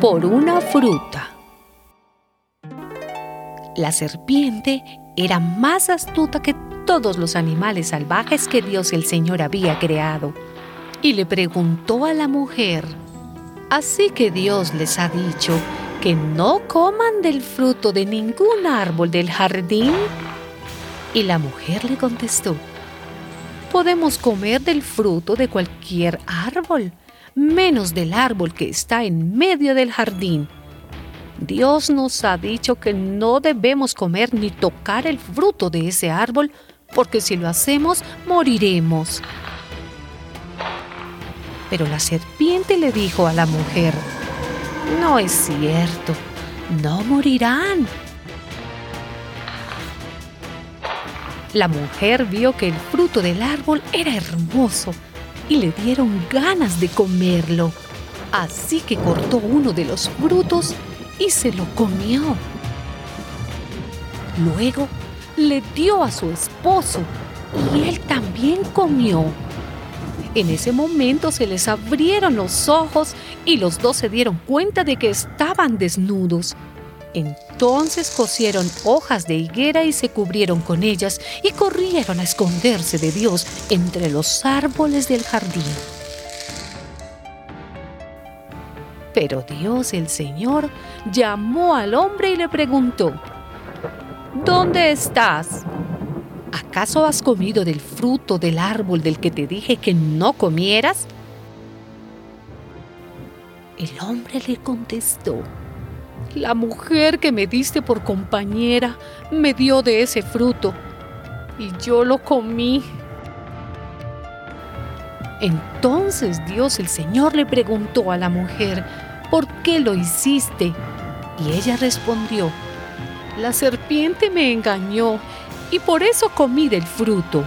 Por una fruta. La serpiente era más astuta que todos los animales salvajes que Dios el Señor había creado y le preguntó a la mujer, Así que Dios les ha dicho que no coman del fruto de ningún árbol del jardín. Y la mujer le contestó, Podemos comer del fruto de cualquier árbol, menos del árbol que está en medio del jardín. Dios nos ha dicho que no debemos comer ni tocar el fruto de ese árbol, porque si lo hacemos, moriremos. Pero la serpiente le dijo a la mujer, no es cierto, no morirán. La mujer vio que el fruto del árbol era hermoso y le dieron ganas de comerlo. Así que cortó uno de los frutos y se lo comió. Luego le dio a su esposo y él también comió. En ese momento se les abrieron los ojos y los dos se dieron cuenta de que estaban desnudos. Entonces cosieron hojas de higuera y se cubrieron con ellas y corrieron a esconderse de Dios entre los árboles del jardín. Pero Dios el Señor llamó al hombre y le preguntó, ¿Dónde estás? ¿acaso has comido del fruto del árbol del que te dije que no comieras? El hombre le contestó, la mujer que me diste por compañera me dio de ese fruto y yo lo comí. Entonces Dios el Señor le preguntó a la mujer, ¿por qué lo hiciste? Y ella respondió, la serpiente me engañó y por eso comí del fruto.